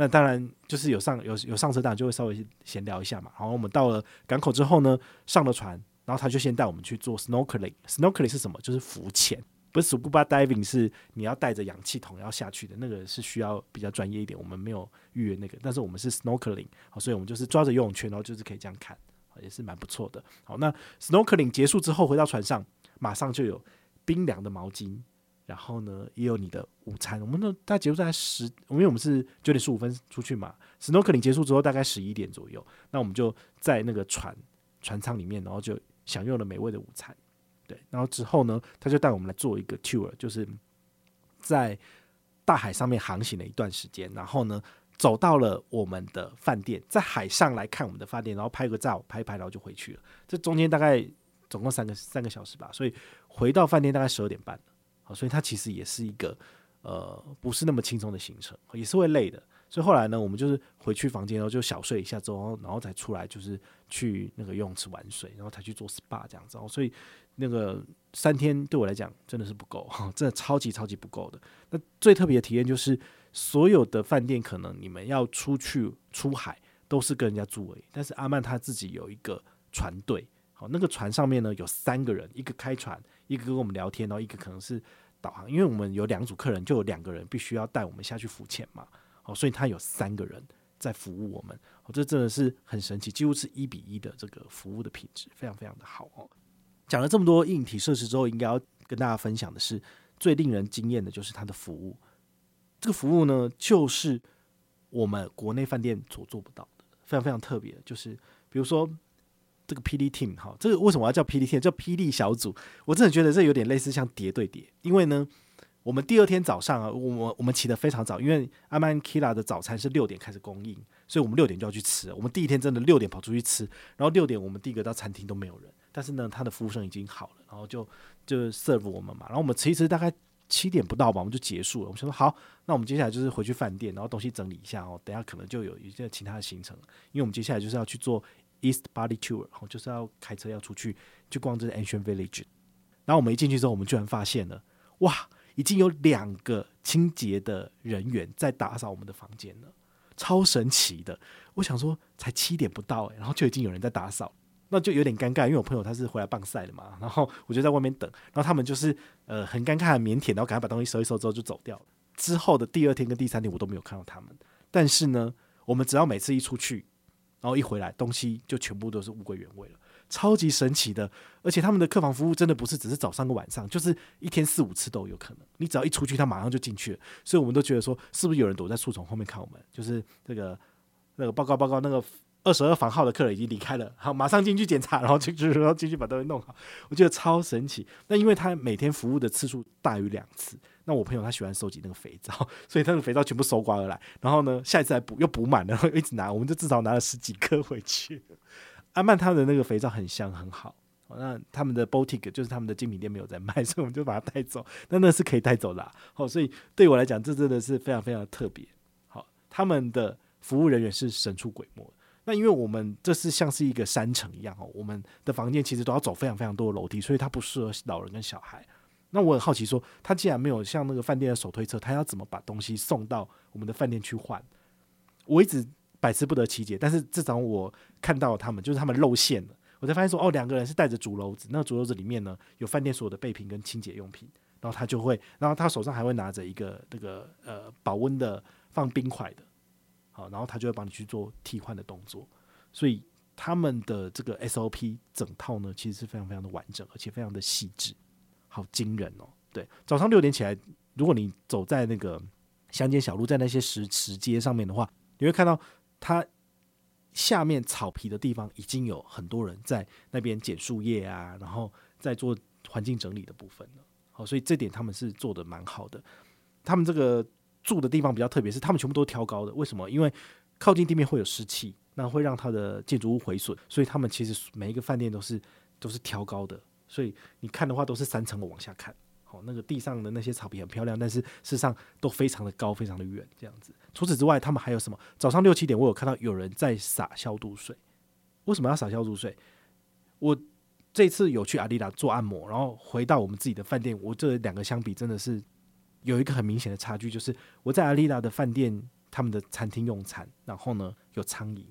那当然就是有上有有上车，当然就会稍微闲聊一下嘛。然后我们到了港口之后呢，上了船，然后他就先带我们去做 snorkeling。snorkeling 是什么？就是浮潜。不是 scuba diving，是你要带着氧气筒要下去的那个是需要比较专业一点，我们没有预约那个，但是我们是 snorkeling，好，所以我们就是抓着游泳圈，然后就是可以这样看，也是蛮不错的。好，那 snorkeling 结束之后回到船上，马上就有冰凉的毛巾，然后呢也有你的午餐。我们呢大概结束在十，因为我们是九点十五分出去嘛 snow 可你结束之后大概十一点左右，那我们就在那个船船舱里面，然后就享用了美味的午餐。对，然后之后呢，他就带我们来做一个 tour，就是在大海上面航行了一段时间，然后呢，走到了我们的饭店，在海上来看我们的饭店，然后拍个照，拍一拍，然后就回去了。这中间大概总共三个三个小时吧，所以回到饭店大概十二点半。所以它其实也是一个呃不是那么轻松的行程，也是会累的。所以后来呢，我们就是回去房间，然后就小睡一下之后，然后才出来，就是去那个游泳池玩水，然后才去做 SPA 这样子。所以那个三天对我来讲真的是不够，真的超级超级不够的。那最特别的体验就是，所有的饭店可能你们要出去出海都是跟人家住而已，但是阿曼他自己有一个船队，好，那个船上面呢有三个人，一个开船，一个跟我们聊天，然后一个可能是导航，因为我们有两组客人，就有两个人必须要带我们下去浮潜嘛。哦所以他有三个人在服务我们，哦，这真的是很神奇，几乎是一比一的这个服务的品质，非常非常的好哦。讲了这么多硬体设施之后，应该要跟大家分享的是最令人惊艳的，就是它的服务。这个服务呢，就是我们国内饭店所做不到的，非常非常特别。就是比如说这个霹雳 team，哈，这个为什么要叫霹雳 team？叫霹雳小组？我真的觉得这有点类似像谍对谍，因为呢。我们第二天早上啊，我我们起得非常早，因为阿曼 Kila 的早餐是六点开始供应，所以我们六点就要去吃。我们第一天真的六点跑出去吃，然后六点我们第一个到餐厅都没有人，但是呢，他的服务生已经好了，然后就就 serve 我们嘛。然后我们吃一吃，大概七点不到吧，我们就结束了。我们说好，那我们接下来就是回去饭店，然后东西整理一下哦，等下可能就有一些其他的行程，因为我们接下来就是要去做 East Bali Tour，就是要开车要出去去逛这个 Ancient Village。然后我们一进去之后，我们居然发现了，哇！已经有两个清洁的人员在打扫我们的房间了，超神奇的。我想说，才七点不到，欸，然后就已经有人在打扫，那就有点尴尬，因为我朋友他是回来棒赛的嘛，然后我就在外面等，然后他们就是呃很尴尬、很腼腆，然后赶快把东西收一收之后就走掉了。之后的第二天跟第三天我都没有看到他们，但是呢，我们只要每次一出去，然后一回来，东西就全部都是物归原位了。超级神奇的，而且他们的客房服务真的不是只是早上跟晚上，就是一天四五次都有可能。你只要一出去，他马上就进去了。所以我们都觉得说，是不是有人躲在树丛后面看我们？就是这个那个报告报告，那个二十二房号的客人已经离开了，好，马上进去检查，然后进去然后进去把东西弄好。我觉得超神奇。那因为他每天服务的次数大于两次，那我朋友他喜欢收集那个肥皂，所以他的肥皂全部收刮而来。然后呢，下一次来补又补满了，然后一直拿，我们就至少拿了十几颗回去。阿曼他的那个肥皂很香很好，那他们的 boutique 就是他们的精品店没有在卖，所以我们就把它带走。那那是可以带走的，好，所以对我来讲，这真的是非常非常特别。好，他们的服务人员是神出鬼没。那因为我们这是像是一个山城一样哦，我们的房间其实都要走非常非常多的楼梯，所以它不适合老人跟小孩。那我很好奇说，他既然没有像那个饭店的手推车，他要怎么把东西送到我们的饭店去换？我一直。百思不得其解，但是至少我看到他们，就是他们露馅了，我才发现说，哦，两个人是带着竹篓子，那竹篓子里面呢有饭店所有的备品跟清洁用品，然后他就会，然后他手上还会拿着一个那个呃保温的放冰块的，好，然后他就会帮你去做替换的动作，所以他们的这个 SOP 整套呢，其实是非常非常的完整，而且非常的细致，好惊人哦。对，早上六点起来，如果你走在那个乡间小路，在那些石石阶上面的话，你会看到。它下面草皮的地方已经有很多人在那边捡树叶啊，然后在做环境整理的部分了。好，所以这点他们是做的蛮好的。他们这个住的地方比较特别，是他们全部都挑高的。为什么？因为靠近地面会有湿气，那会让它的建筑物毁损。所以他们其实每一个饭店都是都是挑高的。所以你看的话，都是三层的往下看。好，那个地上的那些草皮很漂亮，但是事实上都非常的高，非常的远，这样子。除此之外，他们还有什么？早上六七点，我有看到有人在洒消毒水。为什么要洒消毒水？我这次有去阿丽达做按摩，然后回到我们自己的饭店，我这两个相比，真的是有一个很明显的差距，就是我在阿丽达的饭店，他们的餐厅用餐，然后呢有苍蝇，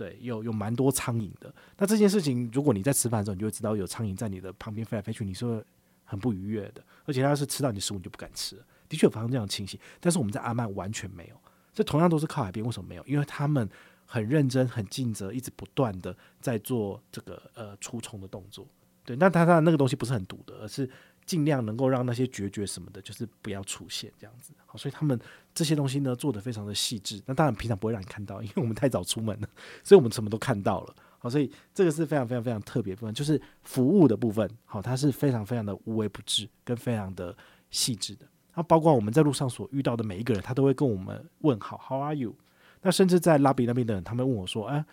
对，有有蛮多苍蝇的。那这件事情，如果你在吃饭的时候，你就会知道有苍蝇在你的旁边飞来飞去，你说。很不愉悦的，而且他要是吃到你食物你就不敢吃了。的确有发生这样的情形，但是我们在阿曼完全没有。这同样都是靠海边，为什么没有？因为他们很认真、很尽责，一直不断的在做这个呃除虫的动作。对，那他他那个东西不是很毒的，而是尽量能够让那些孑孓什么的，就是不要出现这样子。好，所以他们这些东西呢做得非常的细致。那当然平常不会让你看到，因为我们太早出门了，所以我们什么都看到了。好，所以这个是非常非常非常特别部分，就是服务的部分。好，它是非常非常的无微不至，跟非常的细致的。那包括我们在路上所遇到的每一个人，他都会跟我们问好，How are you？那甚至在拉比那边的人，他们问我说：“哎，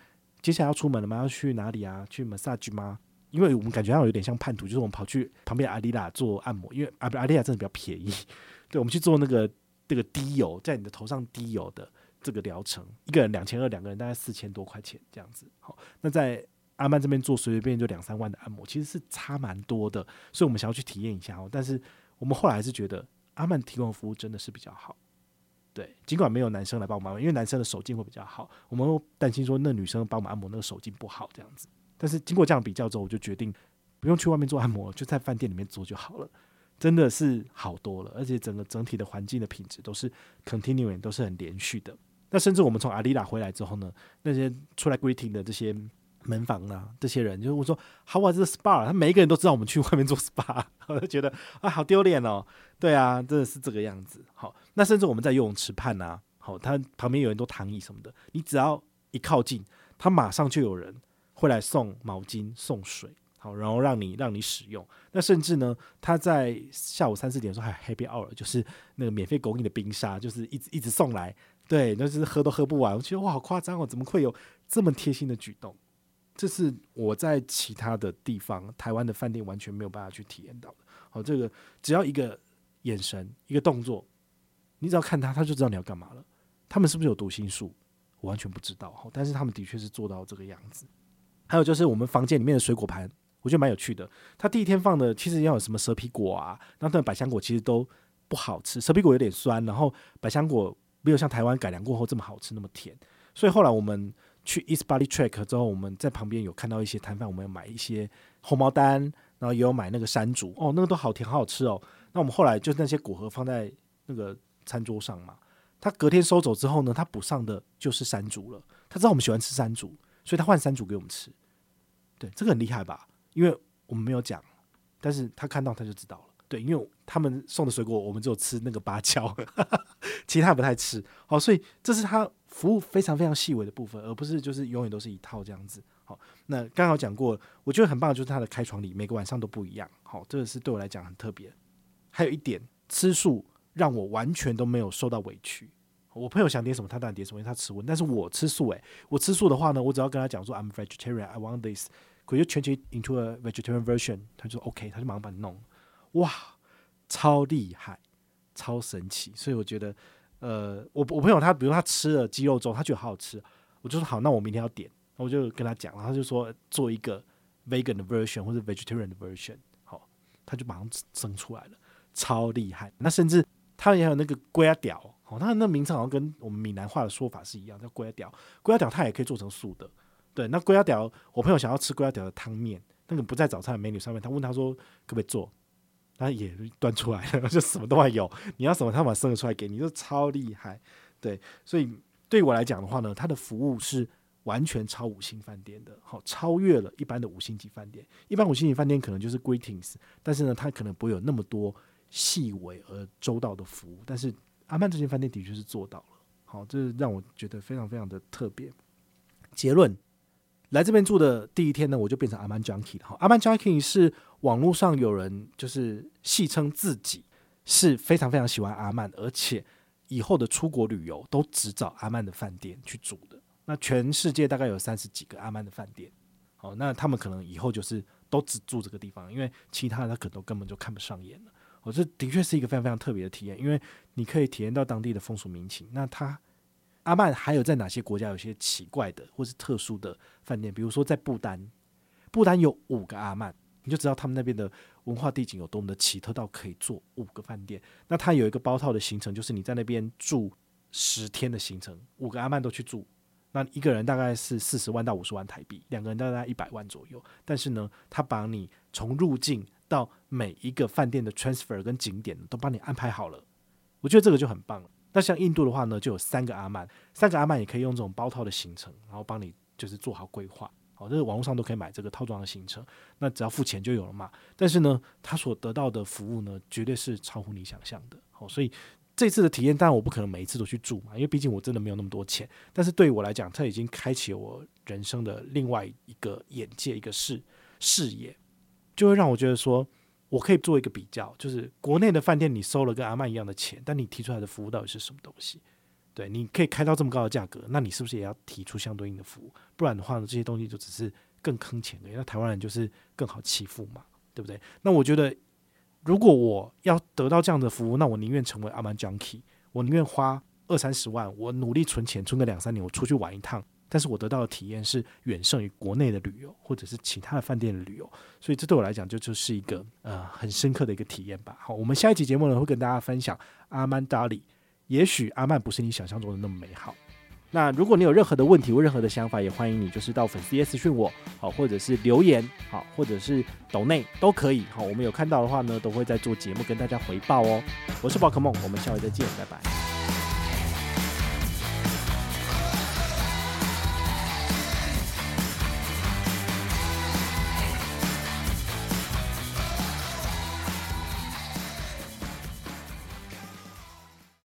接下来要出门了吗？要去哪里啊？去 massage 吗？”因为我们感觉上有点像叛徒，就是我们跑去旁边阿丽达做按摩，因为阿阿丽达真的比较便宜。对，我们去做那个这个滴油，在你的头上滴油的这个疗程，一个人两千二，两个人大概四千多块钱这样子。好，那在阿曼这边做随随便便就两三万的按摩，其实是差蛮多的，所以我们想要去体验一下哦。但是我们后来还是觉得阿曼提供的服务真的是比较好。对，尽管没有男生来帮我们按摩，因为男生的手劲会比较好，我们担心说那女生帮我们按摩那个手劲不好这样子。但是经过这样比较之后，我就决定不用去外面做按摩，就在饭店里面做就好了，真的是好多了。而且整个整体的环境的品质都是 continuing，都是很连续的。那甚至我们从阿丽拉回来之后呢，那些出来 greeting 的这些门房啊，这些人就是我说 How was the spa？他每一个人都知道我们去外面做 SPA，我就觉得啊，好丢脸哦。对啊，真的是这个样子。好，那甚至我们在游泳池畔啊，好，他旁边有很多躺椅什么的，你只要一靠近，他马上就有人。会来送毛巾、送水，然后让你让你使用。那甚至呢，他在下午三四点的时候还 Happy Hour，就是那个免费供应的冰沙，就是一直一直送来。对，那就是喝都喝不完。我觉得哇，好夸张哦！怎么会有这么贴心的举动？这是我在其他的地方，台湾的饭店完全没有办法去体验到的。好，这个只要一个眼神、一个动作，你只要看他，他就知道你要干嘛了。他们是不是有读心术？我完全不知道。好但是他们的确是做到这个样子。还有就是我们房间里面的水果盘，我觉得蛮有趣的。他第一天放的其实要有什么蛇皮果啊，然后那百香果其实都不好吃，蛇皮果有点酸，然后百香果没有像台湾改良过后这么好吃，那么甜。所以后来我们去 East Bali Track 之后，我们在旁边有看到一些摊贩，我们要买一些红毛丹，然后也有买那个山竹，哦，那个都好甜，好好吃哦。那我们后来就是那些果核放在那个餐桌上嘛，他隔天收走之后呢，他补上的就是山竹了。他知道我们喜欢吃山竹。所以他换山竹给我们吃，对，这个很厉害吧？因为我们没有讲，但是他看到他就知道了。对，因为他们送的水果，我们只有吃那个芭蕉，其他不太吃。好，所以这是他服务非常非常细微的部分，而不是就是永远都是一套这样子。好，那刚好讲过，我觉得很棒的就是他的开窗礼，每个晚上都不一样。好，这个是对我来讲很特别。还有一点，吃素让我完全都没有受到委屈。我朋友想点什么，他当然点什么，因为他吃荤。但是我吃素，诶，我吃素的话呢，我只要跟他讲说 I'm vegetarian，I want this this，could you change it into a vegetarian version？他就说 OK，他就马上把你弄。哇，超厉害，超神奇。所以我觉得，呃，我我朋友他，比如他吃了鸡肉粥，他觉得好好吃，我就说好，那我明天要点，我就跟他讲，然后他就说做一个 vegan 的 version 或者 vegetarian 的 version，好，他就马上生出来了，超厉害。那甚至他也有那个龟屌。哦，他那名称好像跟我们闽南话的说法是一样，叫龟仔条。龟仔条它也可以做成素的，对。那龟仔条，我朋友想要吃龟仔条的汤面，那个不在早餐的 menu 上面，他问他说可不可以做，他也端出来了，就什么都还有，你要什么他把它生了出来给你，就超厉害。对，所以对我来讲的话呢，他的服务是完全超五星饭店的，好，超越了一般的五星级饭店。一般五星级饭店可能就是 greetings，但是呢，他可能不会有那么多细微而周到的服务，但是。阿曼这间饭店的确是做到了，好，这让我觉得非常非常的特别。结论，来这边住的第一天呢，我就变成阿曼 junkie 了。好，阿曼 junkie 是网络上有人就是戏称自己是非常非常喜欢阿曼，而且以后的出国旅游都只找阿曼的饭店去住的。那全世界大概有三十几个阿曼的饭店，好，那他们可能以后就是都只住这个地方，因为其他的他可能都根本就看不上眼了。我这的确是一个非常非常特别的体验，因为你可以体验到当地的风俗民情。那他阿曼还有在哪些国家有些奇怪的或是特殊的饭店？比如说在不丹，不丹有五个阿曼，你就知道他们那边的文化地景有多么的奇特到可以做五个饭店。那他有一个包套的行程，就是你在那边住十天的行程，五个阿曼都去住，那一个人大概是四十万到五十万台币，两个人大概一百万左右。但是呢，他把你从入境到每一个饭店的 transfer 跟景点都帮你安排好了。我觉得这个就很棒了。那像印度的话呢，就有三个阿曼，三个阿曼也可以用这种包套的行程，然后帮你就是做好规划。好，这个网络上都可以买这个套装的行程，那只要付钱就有了嘛。但是呢，他所得到的服务呢，绝对是超乎你想象的。好，所以这次的体验，当然我不可能每一次都去住嘛，因为毕竟我真的没有那么多钱。但是对于我来讲，它已经开启了我人生的另外一个眼界，一个视视野，就会让我觉得说。我可以做一个比较，就是国内的饭店你收了跟阿曼一样的钱，但你提出来的服务到底是什么东西？对，你可以开到这么高的价格，那你是不是也要提出相对应的服务？不然的话呢，这些东西就只是更坑钱的。那台湾人就是更好欺负嘛，对不对？那我觉得，如果我要得到这样的服务，那我宁愿成为阿曼 junkie，我宁愿花二三十万，我努力存钱，存个两三年，我出去玩一趟。但是我得到的体验是远胜于国内的旅游，或者是其他的饭店的旅游，所以这对我来讲就就是一个呃很深刻的一个体验吧。好，我们下一集节目呢会跟大家分享阿曼达里，也许阿曼不是你想象中的那么美好。那如果你有任何的问题或任何的想法，也欢迎你就是到粉丝页私讯我，好，或者是留言，好，或者是抖内都可以。好，我们有看到的话呢，都会在做节目跟大家回报哦。我是宝可梦，我们下回再见，拜拜。